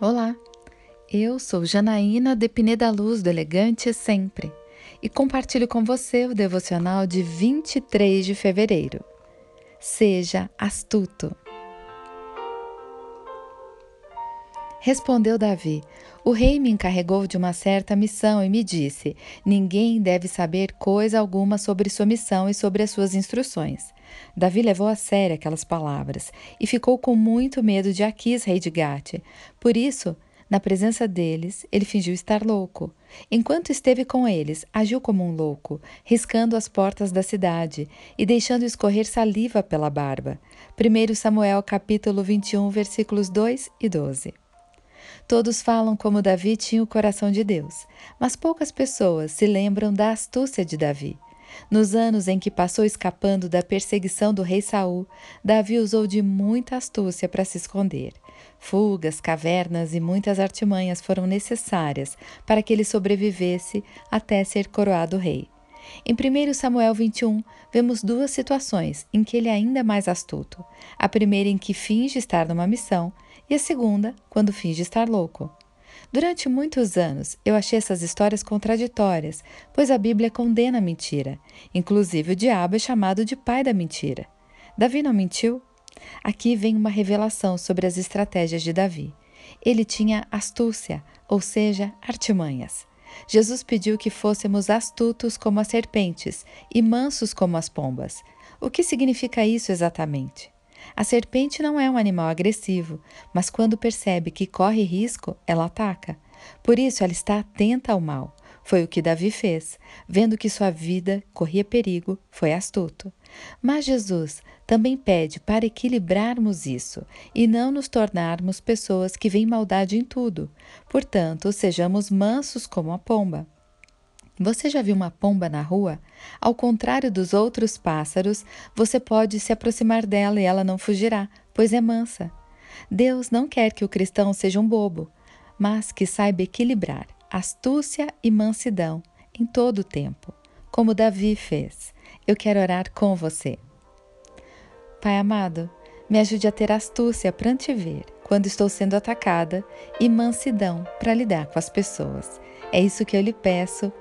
Olá, eu sou Janaína de Pineda Luz do Elegante Sempre e compartilho com você o devocional de 23 de fevereiro. Seja astuto. Respondeu Davi: O rei me encarregou de uma certa missão e me disse: Ninguém deve saber coisa alguma sobre sua missão e sobre as suas instruções. Davi levou a sério aquelas palavras e ficou com muito medo de Aquis, rei de Gate. Por isso, na presença deles, ele fingiu estar louco. Enquanto esteve com eles, agiu como um louco, riscando as portas da cidade e deixando escorrer saliva pela barba. 1 Samuel capítulo 21, versículos 2 e 12. Todos falam como Davi tinha o coração de Deus, mas poucas pessoas se lembram da astúcia de Davi. Nos anos em que passou escapando da perseguição do rei Saul, Davi usou de muita astúcia para se esconder. Fugas, cavernas e muitas artimanhas foram necessárias para que ele sobrevivesse até ser coroado rei. Em 1 Samuel 21, vemos duas situações em que ele é ainda mais astuto. A primeira em que finge estar numa missão e a segunda quando finge estar louco. Durante muitos anos, eu achei essas histórias contraditórias, pois a Bíblia condena a mentira. Inclusive, o diabo é chamado de pai da mentira. Davi não mentiu? Aqui vem uma revelação sobre as estratégias de Davi. Ele tinha astúcia, ou seja, artimanhas. Jesus pediu que fôssemos astutos como as serpentes e mansos como as pombas. O que significa isso exatamente? A serpente não é um animal agressivo, mas quando percebe que corre risco, ela ataca. Por isso, ela está atenta ao mal. Foi o que Davi fez. Vendo que sua vida corria perigo, foi astuto. Mas Jesus também pede para equilibrarmos isso e não nos tornarmos pessoas que veem maldade em tudo. Portanto, sejamos mansos como a pomba. Você já viu uma pomba na rua? Ao contrário dos outros pássaros, você pode se aproximar dela e ela não fugirá, pois é mansa. Deus não quer que o cristão seja um bobo, mas que saiba equilibrar astúcia e mansidão em todo o tempo, como Davi fez. Eu quero orar com você. Pai amado, me ajude a ter astúcia para te ver quando estou sendo atacada e mansidão para lidar com as pessoas. É isso que eu lhe peço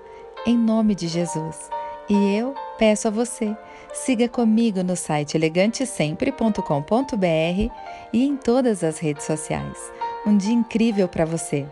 em nome de Jesus. E eu peço a você, siga comigo no site elegantesempre.com.br e em todas as redes sociais. Um dia incrível para você!